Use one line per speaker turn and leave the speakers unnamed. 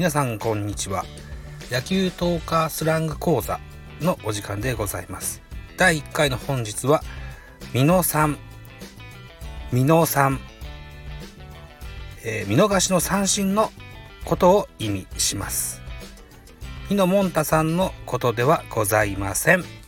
皆さんこんにちは。野球トーカースラング講座のお時間でございます。第1回の本日は美濃さん美濃さん、えー、見逃しの三振のことを意味します。美濃もんたさんのことではございません。